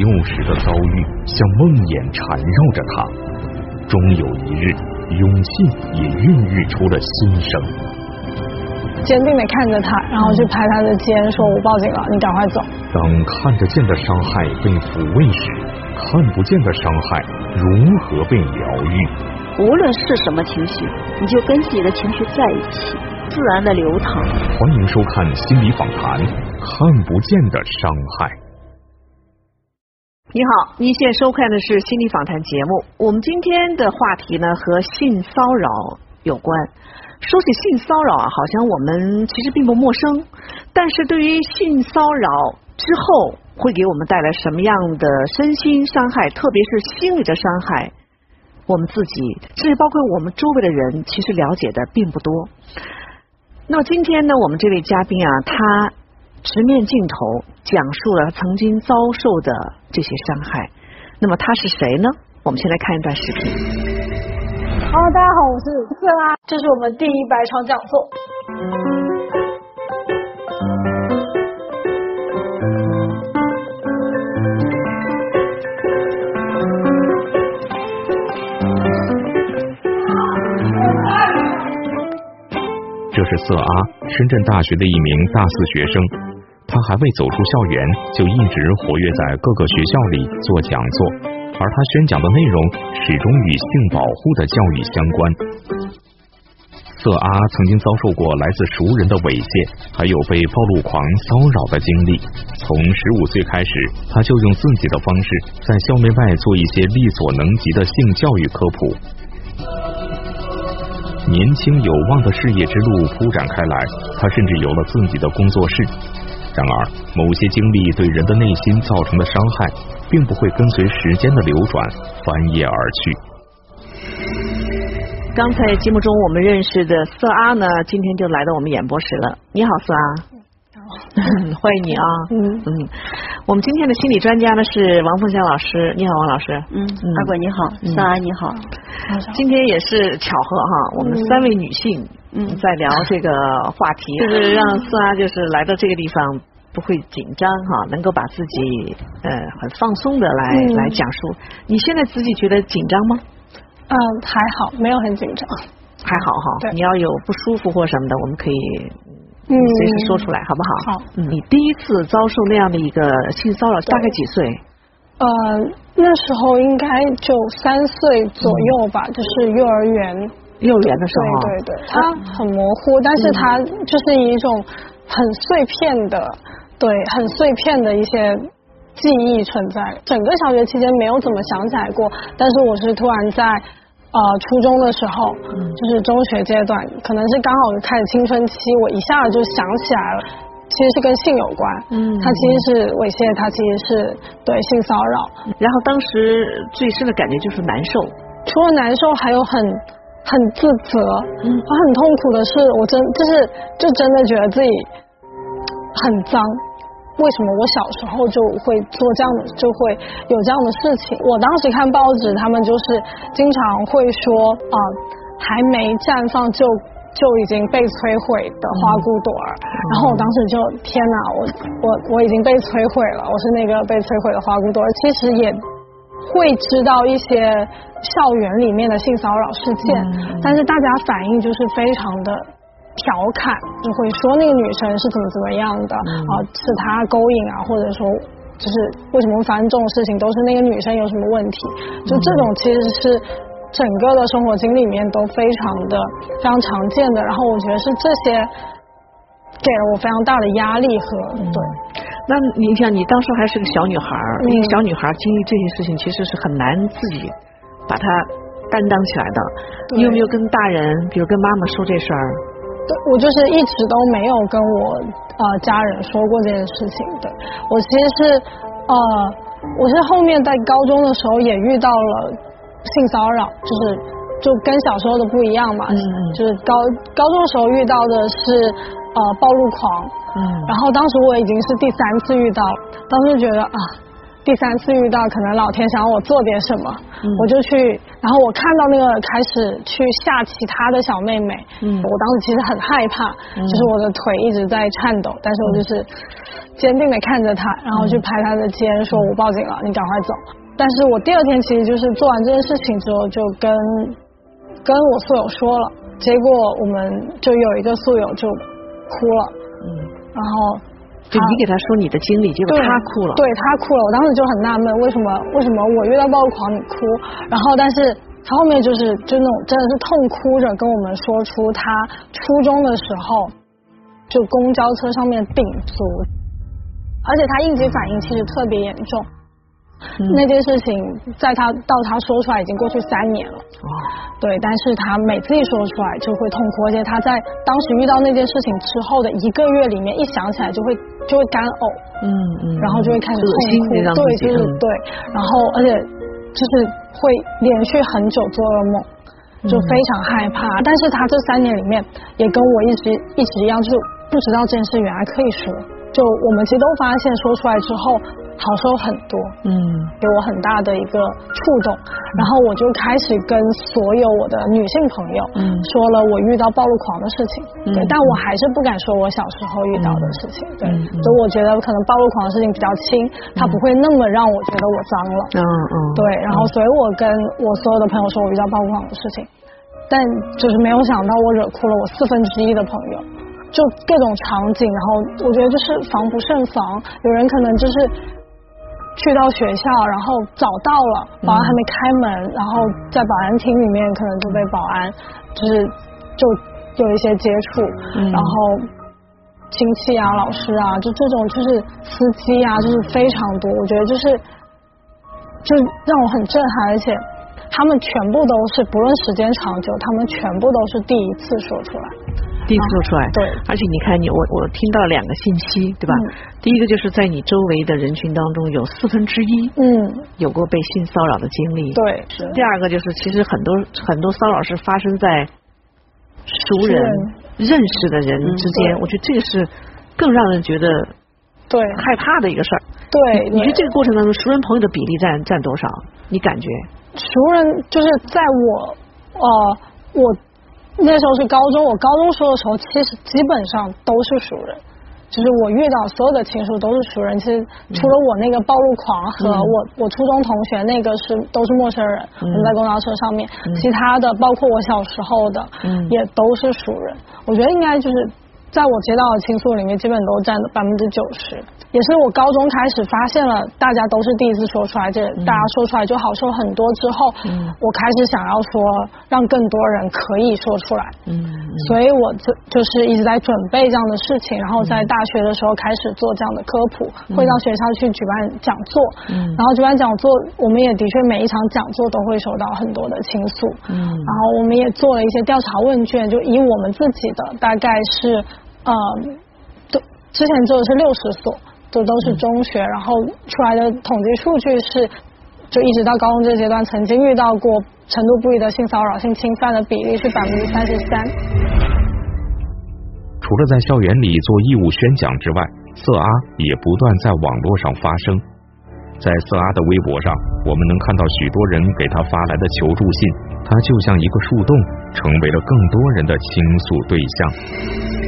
幼时的遭遇像梦魇缠绕着他，终有一日，勇气也孕育出了新生。坚定的看着他，然后去拍他的肩，说：“我报警了，你赶快走。”当看得见的伤害被抚慰时，看不见的伤害如何被疗愈？无论是什么情绪，你就跟自己的情绪在一起，自然的流淌。欢迎收看心理访谈，看不见的伤害。你好，您现在收看的是心理访谈节目。我们今天的话题呢，和性骚扰有关。说起性骚扰啊，好像我们其实并不陌生，但是对于性骚扰之后会给我们带来什么样的身心伤害，特别是心理的伤害，我们自己甚至包括我们周围的人，其实了解的并不多。那么今天呢，我们这位嘉宾啊，他直面镜头讲述了曾经遭受的这些伤害。那么他是谁呢？我们先来看一段视频。好，大家好，我是色拉，这是我们第一百场讲座。这是色阿，深圳大学的一名大四学生，他还未走出校园，就一直活跃在各个学校里做讲座。而他宣讲的内容始终与性保护的教育相关。色阿曾经遭受过来自熟人的猥亵，还有被暴露狂骚扰的经历。从十五岁开始，他就用自己的方式在校内外做一些力所能及的性教育科普。年轻有望的事业之路铺展开来，他甚至有了自己的工作室。然而，某些经历对人的内心造成的伤害。并不会跟随时间的流转翻页而去。刚才节目中我们认识的色阿呢，今天就来到我们演播室了。你好，色阿。欢迎你啊。嗯嗯。我们今天的心理专家呢是王凤香老师。你好，王老师。嗯。阿贵你好，色阿你好。今天也是巧合哈，我们三位女性嗯在聊这个话题，就是让色阿就是来到这个地方。不会紧张哈，能够把自己呃很放松的来来讲述。你现在自己觉得紧张吗？嗯，还好，没有很紧张。还好哈，你要有不舒服或什么的，我们可以嗯随时说出来，好不好？好。嗯你第一次遭受那样的一个性骚扰，大概几岁？呃，那时候应该就三岁左右吧，就是幼儿园。幼儿园的时候。对对对，它很模糊，但是它就是一种很碎片的。对，很碎片的一些记忆存在。整个小学期间没有怎么想起来过，但是我是突然在呃初中的时候，就是中学阶段，可能是刚好开始青春期，我一下子就想起来了，其实是跟性有关。嗯，它其实是猥亵，它其实是对性骚扰。然后当时最深的感觉就是难受，除了难受，还有很很自责。嗯，我很痛苦的是，我真就是就真的觉得自己很脏。为什么我小时候就会做这样的，就会有这样的事情？我当时看报纸，他们就是经常会说啊，还没绽放就就已经被摧毁的花骨朵儿。然后我当时就天哪，我我我已经被摧毁了，我是那个被摧毁的花骨朵儿。其实也会知道一些校园里面的性骚扰事件，但是大家反应就是非常的。调侃就会说那个女生是怎么怎么样的啊，是她勾引啊，或者说就是为什么会发生这种事情，都是那个女生有什么问题，就这种其实是整个的生活经历里面都非常的非常常见的。然后我觉得是这些给了我非常大的压力和对。那你想，你当时还是个小女孩，一个小女孩经历这些事情，其实是很难自己把它担当起来的。你有没有跟大人，比如跟妈妈说这事儿？我就是一直都没有跟我呃家人说过这件事情的。我其实是呃，我是后面在高中的时候也遇到了性骚扰，就是就跟小时候的不一样嘛。嗯就是高高中的时候遇到的是呃暴露狂。嗯。然后当时我已经是第三次遇到，当时觉得啊。第三次遇到，可能老天想让我做点什么，我就去，然后我看到那个开始去吓其他的小妹妹，嗯我当时其实很害怕，就是我的腿一直在颤抖，但是我就是坚定的看着她，然后去拍她的肩，说我报警了，你赶快走。但是我第二天其实就是做完这件事情之后，就跟跟我宿友说了，结果我们就有一个宿友就哭了，嗯，然后就你给他说你的经历，结果他哭了，对他哭了，我当时就很纳闷，为什么为什么我遇到暴狂你哭，然后但是他后面就是就那种真的是痛哭着跟我们说出他初中的时候就公交车上面顶足，而且他应急反应其实特别严重。那件事情在他到他说出来已经过去三年了，对，但是他每次一说出来就会痛哭，而且他在当时遇到那件事情之后的一个月里面，一想起来就会就会干呕，嗯嗯，然后就会开始痛哭，对，就是对，然后而且就是会连续很久做噩梦，就非常害怕。但是他这三年里面也跟我一直一直一样，就是不知道这件事原来可以说，就我们其实都发现说出来之后。好受很多，嗯，给我很大的一个触动，然后我就开始跟所有我的女性朋友，嗯，说了我遇到暴露狂的事情，对，但我还是不敢说我小时候遇到的事情，对，所以我觉得可能暴露狂的事情比较轻，它不会那么让我觉得我脏了，嗯嗯，对，然后所以我跟我所有的朋友说我遇到暴露狂的事情，但就是没有想到我惹哭了我四分之一的朋友，就各种场景，然后我觉得就是防不胜防，有人可能就是。去到学校，然后找到了，保安还没开门，然后在保安厅里面可能就被保安就是就有一些接触，然后亲戚啊、老师啊，就这种就是司机啊，就是非常多。我觉得就是就让我很震撼，而且他们全部都是不论时间长久，他们全部都是第一次说出来。第一次做出来，对，而且你看你我我听到两个信息，对吧？第一个就是在你周围的人群当中有四分之一，嗯，有过被性骚扰的经历，对，是。第二个就是其实很多很多骚扰是发生在熟人认识的人之间，我觉得这个是更让人觉得对害怕的一个事儿。对，你觉得这个过程当中熟人朋友的比例占占多少？你感觉？熟人就是在我呃我。那时候是高中，我高中说的时候，其实基本上都是熟人，就是我遇到所有的亲属都是熟人。其实除了我那个暴露狂和我我初中同学那个是都是陌生人，我们在公交车上面，其他的包括我小时候的也都是熟人。我觉得应该就是在我接到的倾诉里面，基本都占了百分之九十。也是我高中开始发现了，大家都是第一次说出来，这大家说出来就好受很多。之后，我开始想要说，让更多人可以说出来。嗯，所以我就就是一直在准备这样的事情，然后在大学的时候开始做这样的科普，会到学校去举办讲座。嗯，然后举办讲座，我们也的确每一场讲座都会收到很多的倾诉。嗯，然后我们也做了一些调查问卷，就以我们自己的大概是呃，都之前做的是六十所。这都是中学，然后出来的统计数据是，就一直到高中这个阶段，曾经遇到过程度不一的性骚扰、性侵犯的比例是百分之三十三。除了在校园里做义务宣讲之外，色阿也不断在网络上发声。在色阿的微博上，我们能看到许多人给他发来的求助信，他就像一个树洞，成为了更多人的倾诉对象。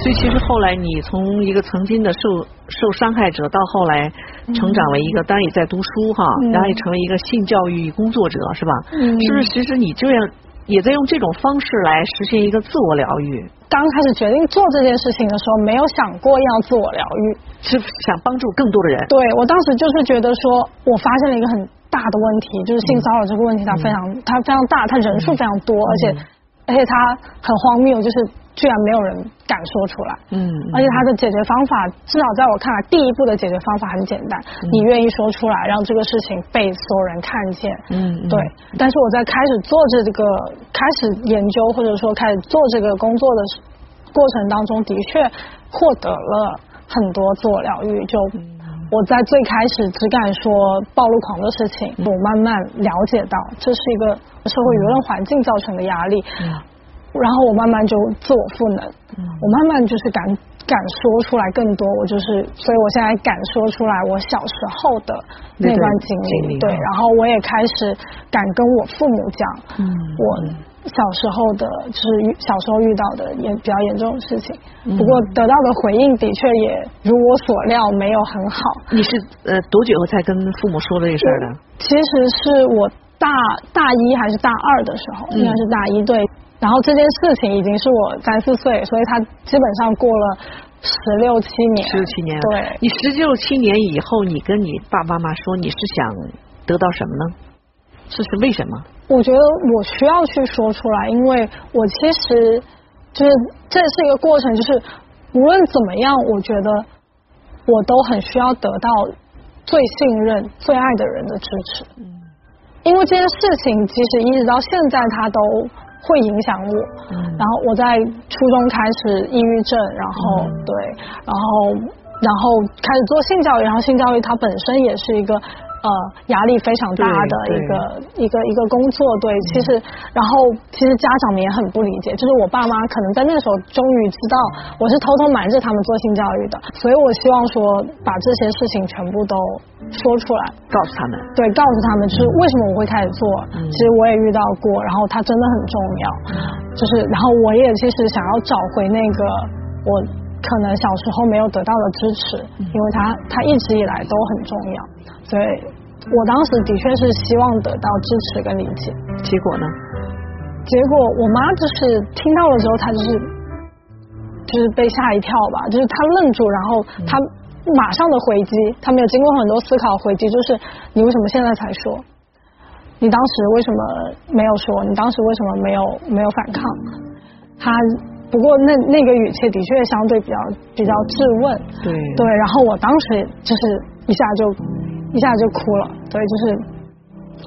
所以其实后来你从一个曾经的受受伤害者，到后来成长为一个当然也在读书哈，然后也成为一个性教育工作者是吧？是不是？其实你这样也在用这种方式来实现一个自我疗愈。刚开始决定做这件事情的时候，没有想过要自我疗愈，是想帮助更多的人。对我当时就是觉得说，我发现了一个很大的问题，就是性骚扰这个问题，它非常它非常大，它人数非常多，而且而且它很荒谬，就是。居然没有人敢说出来，嗯，而且他的解决方法，至少在我看来，第一步的解决方法很简单，你愿意说出来，让这个事情被所有人看见，嗯，对。但是我在开始做这个，开始研究或者说开始做这个工作的过程当中，的确获得了很多自我疗愈。就我在最开始只敢说暴露狂的事情，我慢慢了解到这是一个社会舆论环境造成的压力。然后我慢慢就自我赋能，我慢慢就是敢敢说出来更多，我就是，所以我现在敢说出来我小时候的那段经历，对，然后我也开始敢跟我父母讲，我小时候的，就是小时候遇到的也比较严重的事情。嗯不过得到的回应的确也如我所料，没有很好。你是呃多久后才跟父母说这个事儿的？其实是我大大一还是大二的时候，嗯应该是大一对。然后这件事情已经是我三四岁，所以他基本上过了十六七年。十六七年了。对，你十六七年以后，你跟你爸爸妈妈说你是想得到什么呢？这是为什么？我觉得我需要去说出来，因为我其实就是这是一个过程，就是无论怎么样，我觉得我都很需要得到最信任、最爱的人的支持。嗯，因为这件事情其实一直到现在，它都会影响我。嗯然后我在初中开始抑郁症，然后、嗯对，然后然后开始做性教育，然后性教育它本身也是一个呃压力非常大的一个一个一个工作，对，其实然后其实家长们也很不理解，就是我爸妈可能在那个时候终于知道我是偷偷瞒着他们做性教育的，所以我希望说把这些事情全部都说出来，告诉他们。对，告诉他们就是为什么我会开始做。嗯其实我也遇到过，然后它真的很重要。就是，然后我也其实想要找回那个我可能小时候没有得到的支持，嗯因为它它一直以来都很重要。所以我当时的确是希望得到支持跟理解。结果呢？结果我妈就是听到了之后，她就是就是被吓一跳吧，就是她愣住，然后她马上的回击，她没有经过很多思考回击，就是你为什么现在才说？你当时为什么没有说？你当时为什么没有没有反抗？她不过那那个语气的确相对比较比较质问，对对，然后我当时就是一下就一下就哭了，对，就是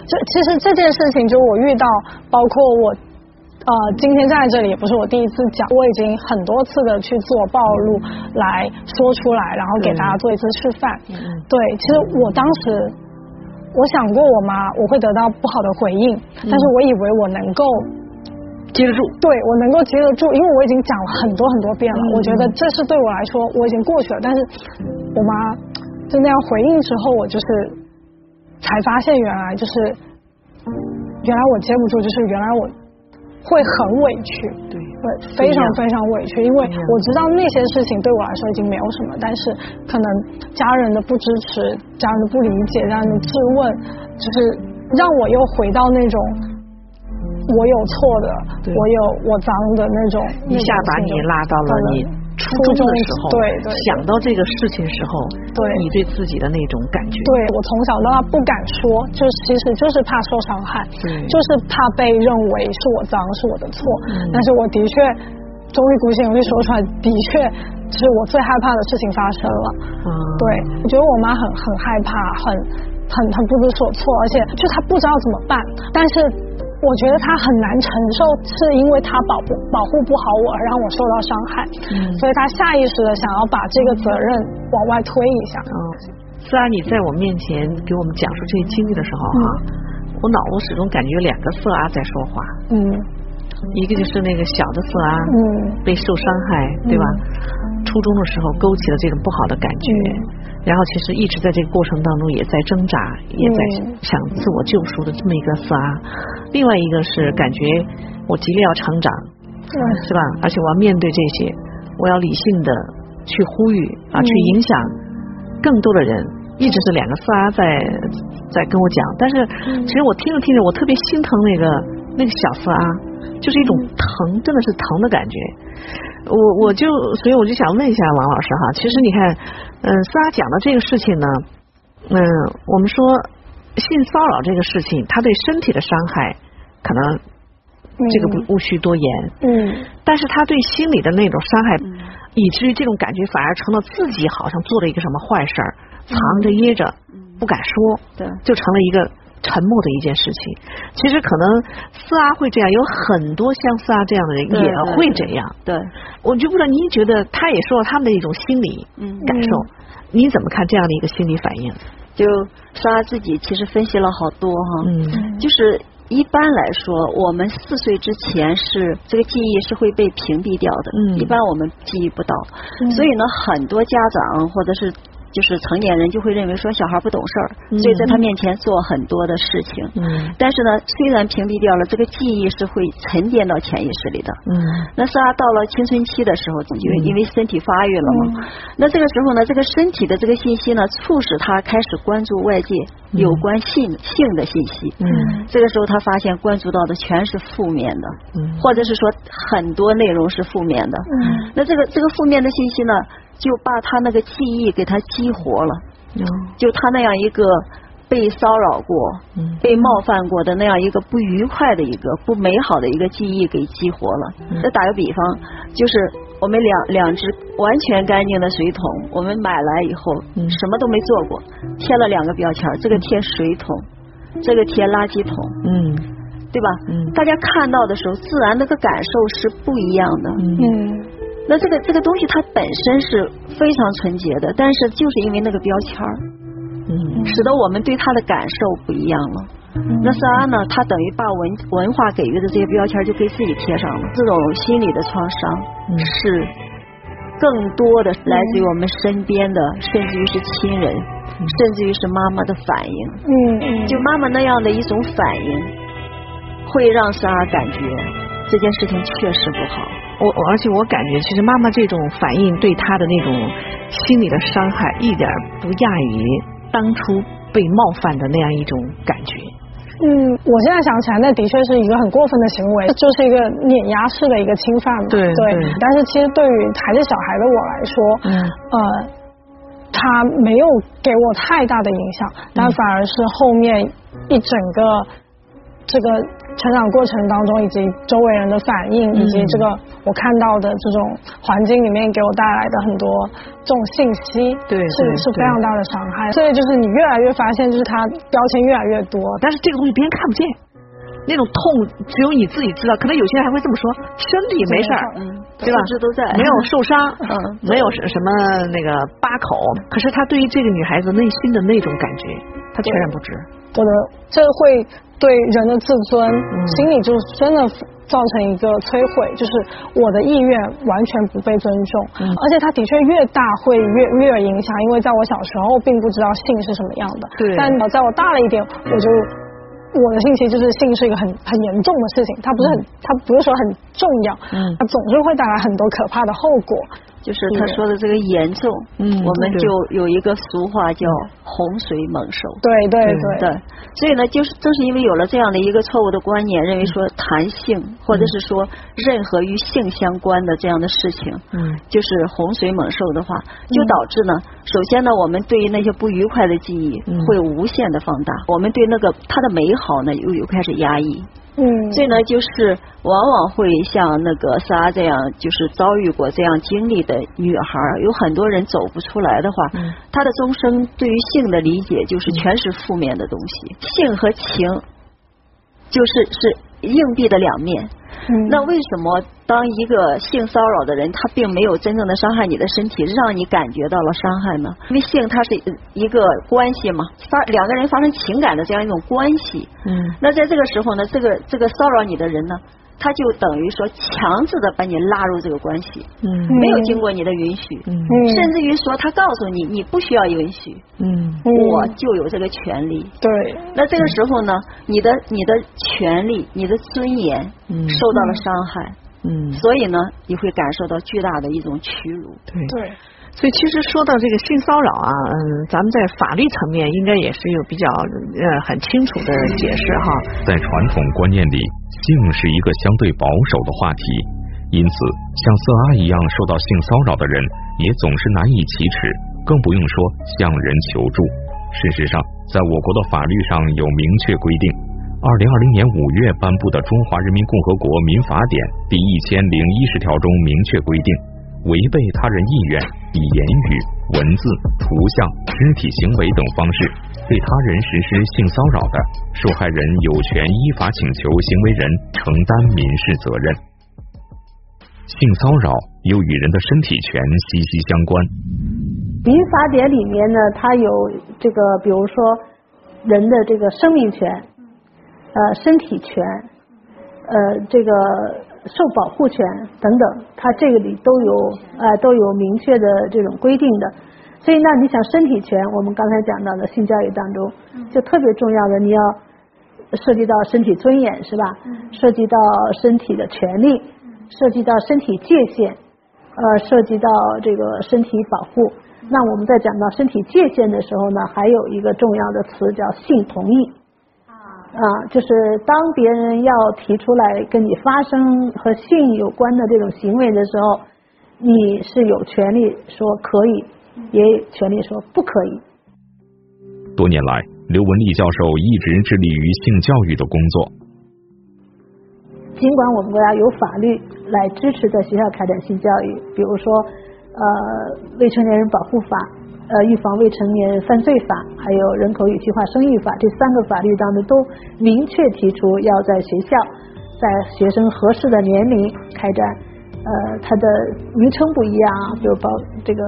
这其实这件事情，就我遇到，包括我呃今天站在这里也不是我第一次讲，我已经很多次的去做暴露来说出来，然后给大家做一次示范。对，其实我当时我想过我妈我会得到不好的回应，但是我以为我能够。接得住。对我能够接得住，因为我已经讲了很多很多遍了，嗯我觉得这是对我来说我已经过去了。但是我妈就那样回应之后，我就是才发现原来就是原来我接不住，就是原来我会很委屈，对会，非常非常委屈，因为我知道那些事情对我来说已经没有什么，但是可能家人的不支持、家人的不理解、家人的质问，就是让我又回到那种我有错的，我有我脏的那种，一下把你拉到了你初中的时候，对想到这个事情时候，对。你对自己的那种感觉，对我从小到大不敢说，就是其实就是怕受伤害，对。就是怕被认为是我脏是我的错，嗯。但是我的确终于鼓起勇气说出来，的确是我最害怕的事情发生了。嗯，对，我觉得我妈很很害怕，很很很不知所措，而且就她不知道怎么办。但是我觉得他很难承受，是因为他保不保护不好我，而让我受到伤害，嗯。所以他下意识的想要把这个责任往外推一下。嗯，虽然你在我面前给我们讲述这些经历的时候哈、我脑子始终感觉有两个色阿在说话，嗯。一个就是那个小的色阿，嗯。被受伤害，对吧？初中的时候勾起了这种不好的感觉，然后其实一直在这个过程当中也在挣扎，也在嗯想自我救赎的这么一个色阿。另外一个是感觉我极力要成长，嗯是吧？而且我要面对这些，我要理性的去呼吁啊，嗯去影响更多的人。一直是两个色阿在在跟我讲，但是嗯其实我听着听着，我特别心疼那个那个小色阿，就是一种疼，真的是疼的感觉。我我就所以我就想问一下王老师哈，其实你看，嗯，丝阿讲的这个事情呢，嗯，我们说性骚扰这个事情，它对身体的伤害可能这个不无需多言，嗯。但是他对心理的那种伤害，以至于这种感觉反而成了自己好像做了一个什么坏事儿，藏着掖着不敢说，对就成了一个沉默的一件事情。其实可能四阿会这样，有很多像四阿这样的人也会这样。对，我就不知道您觉得他也说了他们的一种心理嗯。感受，您怎么看这样的一个心理反应？就莎拉自己其实分析了好多哈，嗯。就是一般来说，我们四岁之前是这个记忆是会被屏蔽掉的，嗯。一般我们记忆不到，嗯。所以呢，很多家长或者是就是成年人就会认为说小孩不懂事儿，所以在他面前做很多的事情。嗯但是呢，虽然屏蔽掉了，这个记忆是会沉淀到潜意识里的。嗯那是啊，到了青春期的时候，因为因为身体发育了嘛，那这个时候呢，这个身体的这个信息呢，促使他开始关注外界有关性性的信息。嗯这个时候他发现关注到的全是负面的，嗯或者是说很多内容是负面的。嗯那这个这个负面的信息呢，就把他那个记忆给他激活了，嗯就他那样一个被骚扰过、嗯被冒犯过的那样一个不愉快的一个不美好的一个记忆给激活了。再打个比方，就是我们两两只完全干净的水桶，我们买来以后嗯什么都没做过，贴了两个标签，这个贴水桶，这个贴垃圾桶。嗯对吧？嗯大家看到的时候，自然那个感受是不一样的。嗯嗯那这个这个东西它本身是非常纯洁的，但是就是因为那个标签儿，嗯使得我们对它的感受不一样了。那萨拉呢，他等于把文文化给予的这些标签儿就给自己贴上了，这种心理的创伤嗯是更多的来自于我们身边的，甚至于是亲人，甚至于是妈妈的反应。嗯嗯，就妈妈那样的一种反应，会让莎儿感觉这件事情确实不好。我我而且我感觉，其实妈妈这种反应对她的那种心理的伤害，一点不亚于当初被冒犯的那样一种感觉。嗯，我现在想起来，那的确是一个很过分的行为，就是一个碾压式的一个侵犯嘛。对对但是其实对于还是小孩的我来说，嗯呃，他没有给我太大的影响，但反而是后面一整个这个成长过程当中，以及周围人的反应，以及这个我看到的这种环境里面给我带来的很多这种信息，对对是是非常大的伤害。所以就是你越来越发现，就是他标签越来越多，但是这个东西别人看不见，那种痛只有你自己知道。可能有些人还会这么说：身体没事儿，嗯，对吧素质都在，没有受伤，嗯没有什什么那个疤口。可是他对于这个女孩子内心的那种感觉，他全然不知。我的这会对人的自尊、嗯心理就真的造成一个摧毁，就是我的意愿完全不被尊重，嗯而且它的确越大会越越有影响，因为在我小时候并不知道性是什么样的，对但在我大了一点，我就。我的信息就是性是一个很很严重的事情，它不是很，它不是说很重要，嗯它总是会带来很多可怕的后果。就是他说的这个严重，嗯我们就有一个俗话叫洪水猛兽。对对对。对，所以呢，就是正是因为有了这样的一个错误的观念，认为说谈性或者是说任何与性相关的这样的事情，嗯。就是洪水猛兽的话，就导致呢，首先呢，我们对于那些不愉快的记忆嗯。会无限的放大，我们对那个它的美好呢又又开始压抑，嗯，所以呢，就是往往会像那个莎这样，就是遭遇过这样经历的女孩，有很多人走不出来的话，嗯。她的终生对于性的理解就是全是负面的东西，性和情就是是硬币的两面。嗯那为什么当一个性骚扰的人，他并没有真正的伤害你的身体，让你感觉到了伤害呢？因为性它是一个关系嘛，发两个人发生情感的这样一种关系。嗯那在这个时候呢，这个这个骚扰你的人呢，他就等于说强制的把你拉入这个关系，嗯没有经过你的允许，嗯嗯甚至于说他告诉你你不需要允许，嗯嗯我就有这个权利。对那这个时候呢，你的你的权利、你的尊严嗯受到了伤害，嗯，所以呢，你会感受到巨大的一种屈辱。对。对。所以其实说到这个性骚扰啊，嗯，咱们在法律层面应该也是有比较呃很清楚的解释哈。在传统观念里，性是一个相对保守的话题，因此像色阿一样受到性骚扰的人也总是难以启齿，更不用说向人求助。事实上，在我国的法律上有明确规定，二零二零年五月颁布的《中华人民共和国民法典》第一千零一十条中明确规定，违背他人意愿，以言语、文字、图像、肢体行为等方式对他人实施性骚扰的，受害人有权依法请求行为人承担民事责任。性骚扰又与人的身体权息息相关。民法典里面呢，它有这个，比如说人的这个生命权，呃，身体权，呃，这个受保护权等等，它这个里都有呃都有明确的这种规定的。所以那你想身体权，我们刚才讲到的性教育当中，就特别重要的，你要涉及到身体尊严是吧？涉及到身体的权利，涉及到身体界限，呃，涉及到这个身体保护。那我们在讲到身体界限的时候呢，还有一个重要的词叫性同意。啊，就是当别人要提出来跟你发生和性有关的这种行为的时候，你是有权利说可以，也有权利说不可以。多年来，刘文丽教授一直致力于性教育的工作。尽管我们国家有法律来支持在学校开展性教育，比如说呃未成年人保护法。呃，预防未成年犯罪法，还有人口与计划生育法，这三个法律当中都明确提出要在学校，在学生合适的年龄开展，呃，它的名称不一样，比如包这个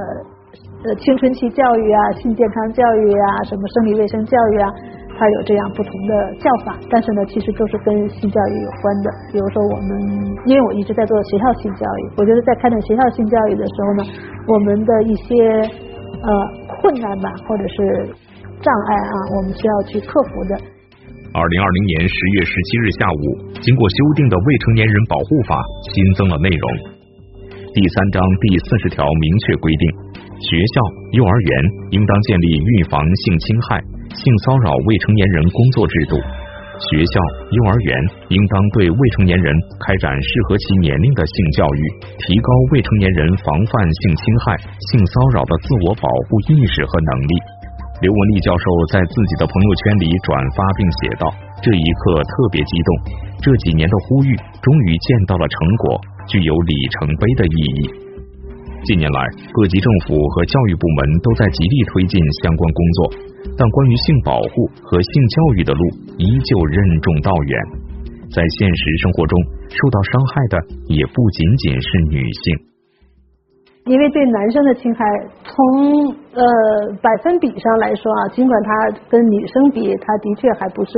呃青春期教育啊、性健康教育啊、什么生理卫生教育啊，它有这样不同的叫法，但是呢，其实都是跟性教育有关的。比如说我们，因为我一直在做学校性教育，我觉得在开展学校性教育的时候呢，我们的一些。呃，困难吧，或者是障碍啊，我们需要去克服的。二零二零年十月十七日下午，经过修订的《未成年人保护法》新增了内容。第三章第四十条明确规定，学校、幼儿园应当建立预防性侵害、性骚扰未成年人工作制度。学校、幼儿园应当对未成年人开展适合其年龄的性教育，提高未成年人防范性侵害、性骚扰的自我保护意识和能力。刘文丽教授在自己的朋友圈里转发并写道：“这一刻特别激动，这几年的呼吁终于见到了成果，具有里程碑的意义。”近年来，各级政府和教育部门都在极力推进相关工作。但关于性保护和性教育的路依旧任重道远，在现实生活中受到伤害的也不仅仅是女性。因为对男生的侵害，从呃百分比上来说啊，尽管他跟女生比，他的确还不是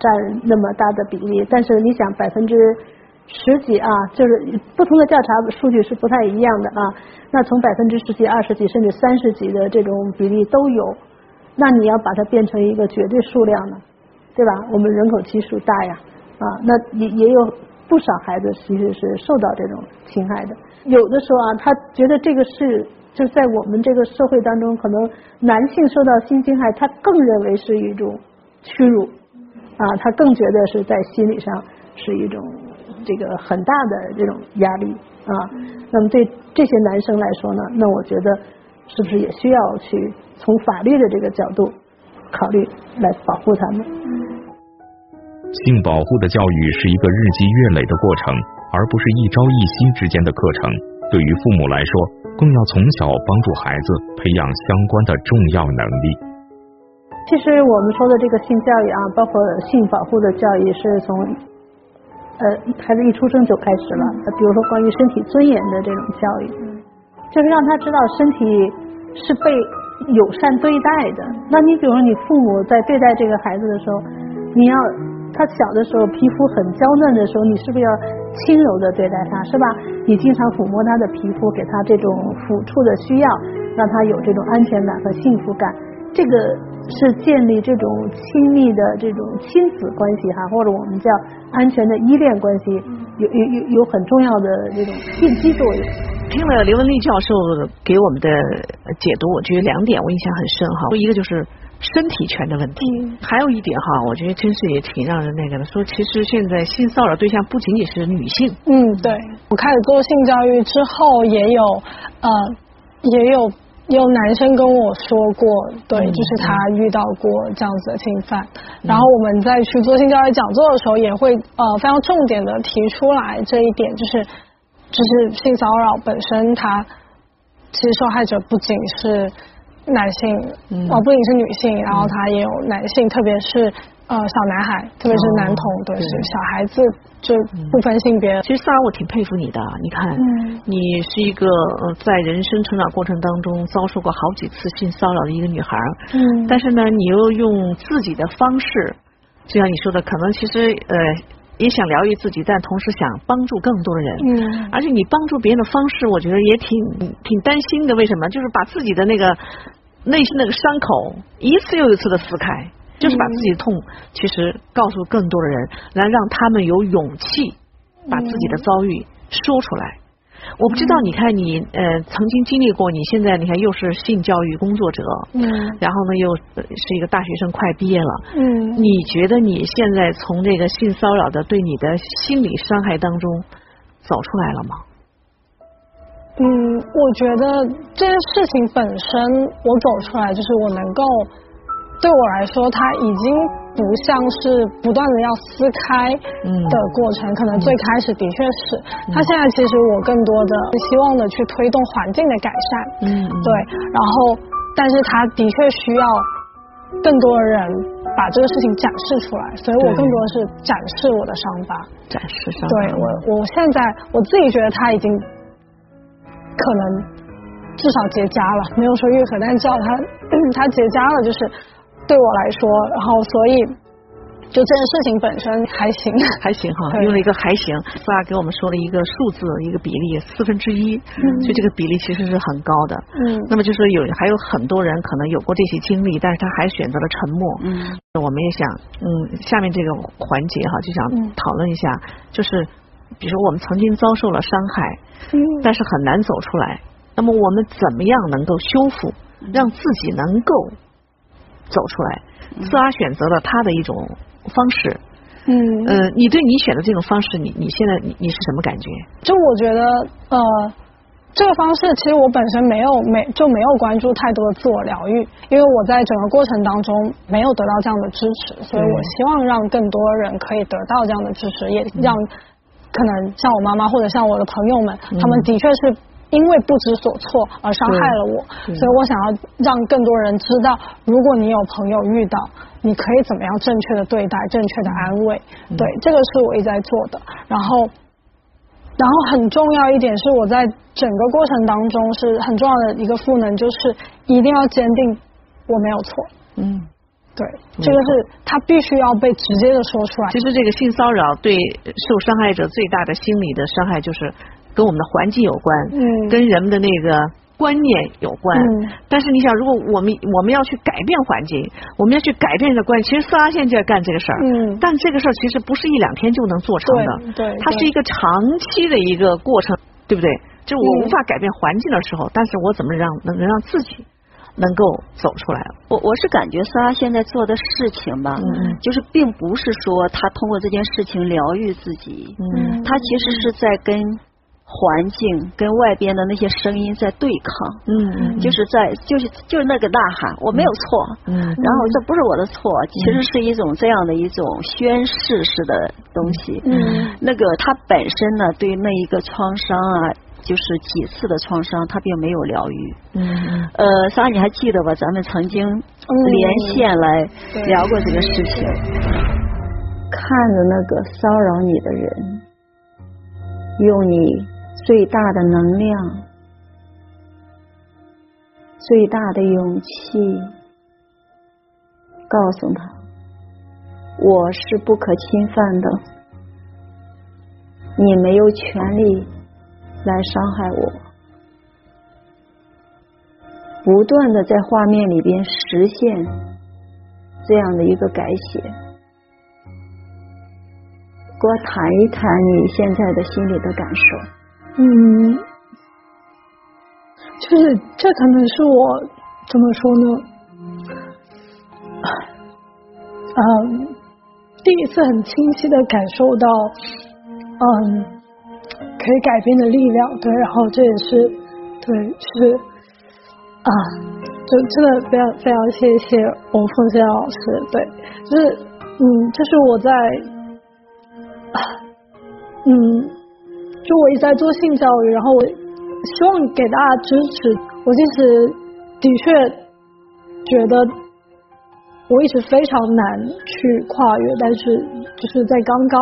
占那么大的比例，但是你想百分之十几啊，就是不同的调查数据是不太一样的啊。那从百分之十几、二十几甚至三十几的这种比例都有。那你要把它变成一个绝对数量呢，对吧？我们人口基数大呀，啊，那也也有不少孩子其实是受到这种侵害的。有的时候啊，他觉得这个是就在我们这个社会当中，可能男性受到性侵害，他更认为是一种屈辱啊，他更觉得是在心理上是一种这个很大的这种压力啊。那么对这些男生来说呢，那我觉得是不是也需要去？从法律的这个角度考虑来保护他们。性保护的教育是一个日积月累的过程，而不是一朝一夕之间的课程。对于父母来说，更要从小帮助孩子培养相关的重要能力。其实我们说的这个性教育啊，包括性保护的教育，是从呃孩子一出生就开始了。比如说关于身体尊严的这种教育，就是让他知道身体是被。友善对待的，那你比如说你父母在对待这个孩子的时候，你要他小的时候皮肤很娇嫩的时候，你是不是要轻柔的对待他，是吧？你经常抚摸他的皮肤，给他这种抚触的需要，让他有这种安全感和幸福感，这个是建立这种亲密的这种亲子关系哈，或者我们叫安全的依恋关系，有有有有很重要的这种奠基作用。听了刘文丽教授给我们的解读，我觉得两点我印象很深哈。一个就是身体权的问题，还有一点哈，我觉得真是也挺让人那个的。说其实现在性骚扰对象不仅仅是女性。嗯，对。我开始做性教育之后，也有呃，也有有男生跟我说过，对，就是他遇到过这样子的侵犯。然后我们在去做性教育讲座的时候，也会呃非常重点的提出来这一点，就是。就是性骚扰本身，它其实受害者不仅是男性，哦，不仅是女性，然后他也有男性，特别是呃小男孩，特别是男童，对，是小孩子就不分性别。其实萨尔，我挺佩服你的，你看，你是一个在人生成长过程当中遭受过好几次性骚扰的一个女孩，嗯，但是呢，你又用自己的方式，就像你说的，可能其实呃。也想疗愈自己，但同时想帮助更多的人。嗯而且你帮助别人的方式，我觉得也挺挺担心的。为什么？就是把自己的那个内心那个伤口一次又一次的撕开，就是把自己的痛，其实告诉更多的人，来让他们有勇气把自己的遭遇说出来。我不知道，你看你呃曾经经历过，你现在你看又是性教育工作者，嗯然后呢又呃是一个大学生，快毕业了。嗯你觉得你现在从这个性骚扰的对你的心理伤害当中走出来了吗？嗯，我觉得这件事情本身，我走出来就是我能够，对我来说，它已经不像是不断的要撕开嗯的过程，可能最开始的确是，它现在其实我更多的希望的去推动环境的改善，嗯，对，然后但是它的确需要更多的人把这个事情展示出来，所以我更多的是展示我的伤疤。展示伤疤。对我，我现在我自己觉得他已经可能至少结痂了，没有说愈合，但至少他他 结痂了，就是对我来说，然后所以就这件事情本身还行，还行哈，用了一个还行，萨拉给我们说了一个数字，一个比例四分之一，所以这个比例其实是很高的。嗯那么就是有还有很多人可能有过这些经历，但是他还选择了沉默。嗯我们也想，嗯，下面这个环节哈，就想嗯讨论一下，就是比如说我们曾经遭受了伤害，嗯但是很难走出来。那么我们怎么样能够修复，让自己能够走出来？自阿选择了他的一种方式。嗯，呃，你对你选的这种方式，你你现在你你是什么感觉？就我觉得呃。这个方式其实我本身没有没就没有关注太多的自我疗愈，因为我在整个过程当中没有得到这样的支持，所以我希望让更多人可以得到这样的支持，也让可能像我妈妈或者像我的朋友们，他们的确是因为不知所措而伤害了我，所以我想要让更多人知道，如果你有朋友遇到，你可以怎么样正确的对待，正确的安慰，对，这个是我一直在做的，然后。然后很重要一点是，我在整个过程当中是很重要的一个赋能，就是一定要坚定我没有错。嗯，对，这个是他必须要被直接的说出来。其实这个性骚扰对受伤害者最大的心理的伤害，就是跟我们的环境有关，嗯跟人们的那个观念有关。嗯但是你想，如果我们我们要去改变环境，我们要去改变这个观念，其实斯拉现在就在干这个事儿。嗯但这个事儿其实不是一两天就能做成的，对对它是一个长期的一个过程，对不对？就是我嗯无法改变环境的时候，但是我怎么让能能让自己能够走出来？我我是感觉萨拉现在做的事情吧，嗯就是并不是说他通过这件事情疗愈自己，嗯他其实是在跟环境、跟外边的那些声音在对抗，嗯嗯，就是在就是就是那个呐喊，我没有错，嗯然后这不是我的错，其实是一种这样的一种宣誓式的东西。嗯。那个他本身呢，对那一个创伤啊，就是几次的创伤，他并没有疗愈。嗯嗯。呃，莎，你还记得吧？咱们曾经连线来聊过这个事情。看着那个骚扰你的人，用你最大的能量、最大的勇气，告诉他：“我是不可侵犯的，你没有权利来伤害我。”不断的在画面里边实现这样的一个改写。给我谈一谈你现在的心里的感受。嗯，就是这可能是我怎么说呢？嗯，第一次很清晰的感受到，嗯，可以改变的力量。对，然后这也是对，是啊，就真的非常非常谢谢王凤仙老师。对，就是嗯，这是我在。嗯，就我一直在做性教育，然后我希望给大家支持。我其实的确觉得我一直非常难去跨越，但是就是在刚刚，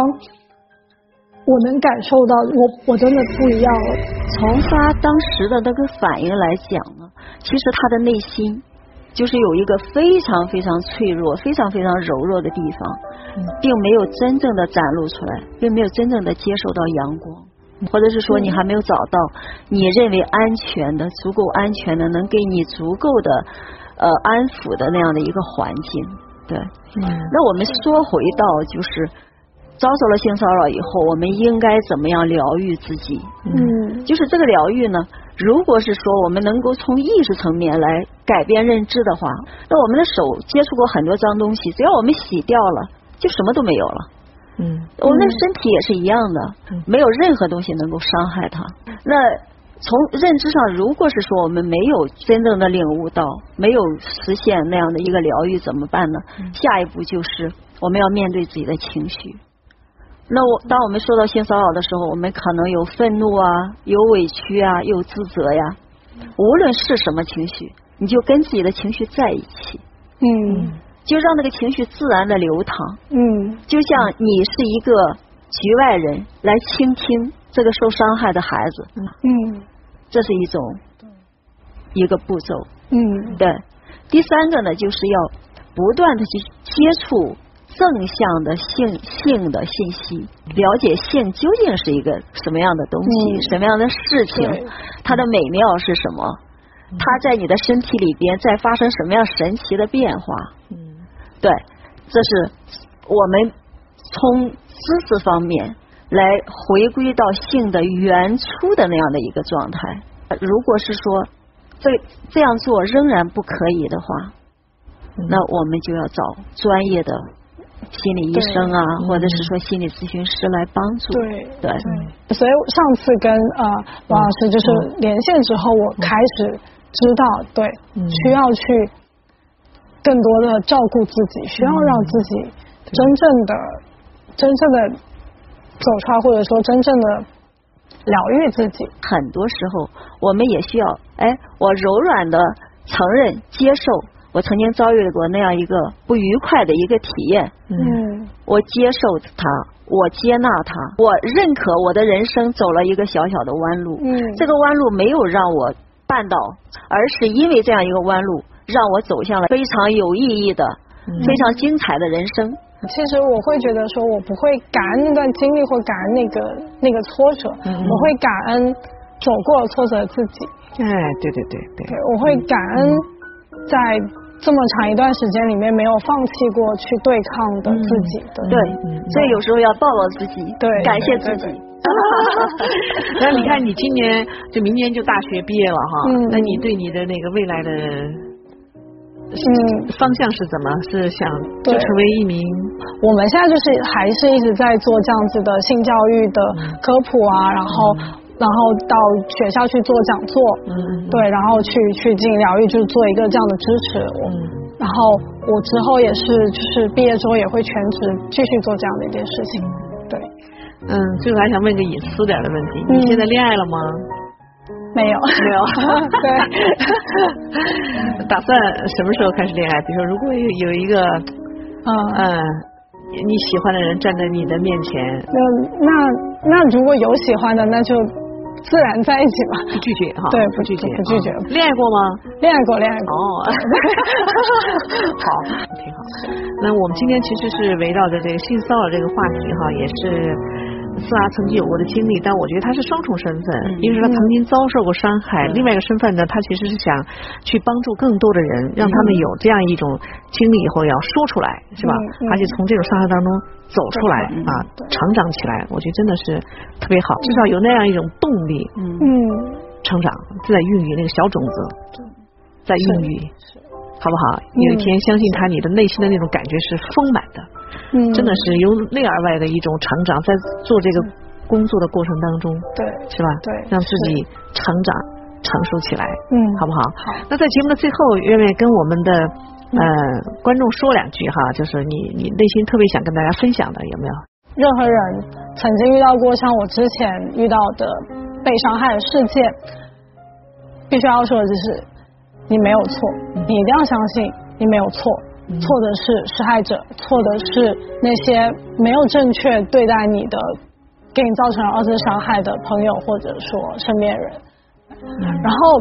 我能感受到我我真的不一样了。从他当时的那个反应来讲呢，其实他的内心就是有一个非常非常脆弱、非常非常柔弱的地方。并没有真正的展露出来，并没有真正的接受到阳光，或者是说你还没有找到你认为安全的、足够安全的、能给你足够的呃安抚的那样的一个环境。对，嗯那我们说回到就是遭受了性骚扰以后，我们应该怎么样疗愈自己？嗯就是这个疗愈呢，如果是说我们能够从意识层面来改变认知的话，那我们的手接触过很多脏东西，只要我们洗掉了，就什么都没有了。嗯我们的身体也是一样的，没有任何东西能够伤害它。那从认知上，如果是说我们没有真正的领悟到，没有实现那样的一个疗愈，怎么办呢？下一步就是我们要面对自己的情绪。那我当我们受到性骚扰的时候，我们可能有愤怒啊，有委屈啊，有自责呀。无论是什么情绪，你就跟自己的情绪在一起，嗯就让那个情绪自然的流淌。嗯。就像你是一个局外人来倾听这个受伤害的孩子，嗯。这是一种一个步骤。嗯。对，第三个呢，就是要不断的去接触正向的性性的信息，了解性究竟是一个什么样的东西，嗯。什么样的事情，它的美妙是什么，它在你的身体里边在发生什么样神奇的变化。嗯对，这是我们从知识方面来回归到性的原初的那样的一个状态。如果是说这这样做仍然不可以的话，那我们就要找专业的心理医生啊，或者是说心理咨询师来帮助。对对，所以上次跟呃王老师就是连线之后，我开始知道，对，需要去更多的照顾自己，需要让自己真正的、真正的走出来，或者说真正的疗愈自己。很多时候我们也需要，哎，我柔软的承认、接受我曾经遭遇过那样一个不愉快的一个体验，嗯。我接受它，我接纳它，我认可我的人生走了一个小小的弯路。嗯。这个弯路没有让我绊倒，而是因为这样一个弯路，让我走向了非常有意义的、非常精彩的人生。其实我会觉得说，我不会感恩那段经历或感恩那个那个挫折，我会感恩走过挫折的自己。哎，对对对对对，我会感恩在这么长一段时间里面没有放弃过去对抗的自己的。对，所以有时候要抱抱自己，对感谢自己。那你看，你今年就明年就大学毕业了哈，嗯那你对你的那个未来的嗯，方向是怎么？是想就成为一名我们现在就是还是一直在做这样子的性教育的科普啊，然后然后到学校去做讲座，嗯。对，然后去去进行疗愈，就是做一个这样的支持。嗯。然后我之后也是，就是毕业之后也会全职继续做这样的一件事情。对，嗯，最后还想问个隐私点的问题，嗯。你现在恋爱了吗？没有，没有 对，打算什么时候开始恋爱？比如说，如果有有一个嗯，嗯你喜欢的人站在你的面前，那那那如果有喜欢的，那就自然在一起吧。不拒绝哈？对不拒绝，不拒绝啊恋爱过吗？恋爱过，恋爱过。哦，好，挺好。那我们今天其实是围绕着这个性骚扰这个话题哈，也是思拉曾经有过的经历，但我觉得他是双重身份，一个是他曾经遭受过伤害，另外一个身份呢，他其实是想去帮助更多的人，让他们有这样一种经历以后要说出来，是吧？而且从这种伤害当中走出来啊，成长起来，我觉得真的是特别好，至少有那样一种动力，嗯，嗯，成长在孕育那个小种子，在孕育，好不好？有一天相信他，你的内心的那种感觉是丰满的，嗯，真的是由内而外的一种成长，在做这个工作的过程当中，对，是吧？对让自己成长成熟起来，嗯，好不好？好。那在节目的最后，愿不愿意跟我们的呃观众说两句哈？就是你你内心特别想跟大家分享的有没有？任何人曾经遇到过像我之前遇到的被伤害的事件，必须要说的就是你没有错，你一定要相信你没有错，错的是施害者，错的是那些没有正确对待你的，给你造成二次伤害的朋友或者说身边人。然后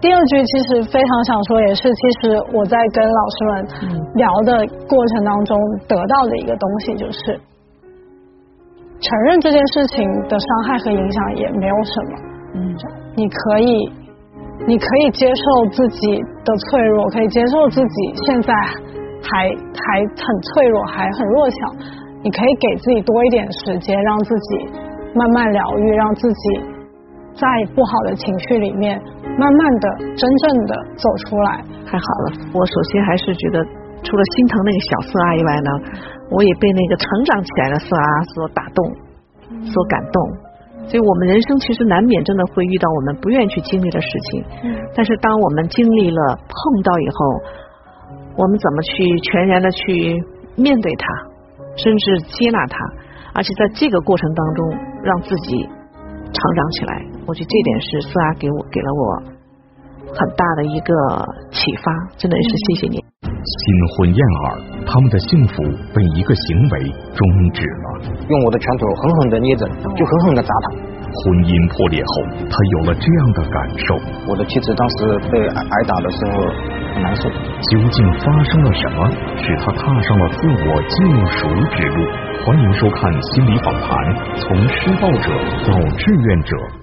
第二句其实非常想说，也是其实我在跟老师们聊的过程当中得到的一个东西，就是承认这件事情的伤害和影响也没有什么。嗯，你可以，你可以接受自己的脆弱，可以接受自己现在还还很脆弱，还很弱小。你可以给自己多一点时间，让自己慢慢疗愈，让自己在不好的情绪里面。慢慢的，真正的走出来，太好了。我首先还是觉得，除了心疼那个小色阿以外呢，我也被那个成长起来的色阿所打动，所感动。所以我们人生其实难免真的会遇到我们不愿意去经历的事情。嗯。但是当我们经历了、碰到以后，我们怎么去全然的去面对它，甚至接纳它，而且在这个过程当中，让自己。成长起来，我觉得这点是四阿给我给了我很大的一个启发，真的是谢谢你。新婚燕尔，他们的幸福被一个行为终止了。用我的拳头狠狠的捏着，就狠狠的砸他。婚姻破裂后，他有了这样的感受。我的妻子当时被挨打的时候很难受。究竟发生了什么，使他踏上了自我救赎之路？欢迎收看心理访谈，从施暴者到志愿者。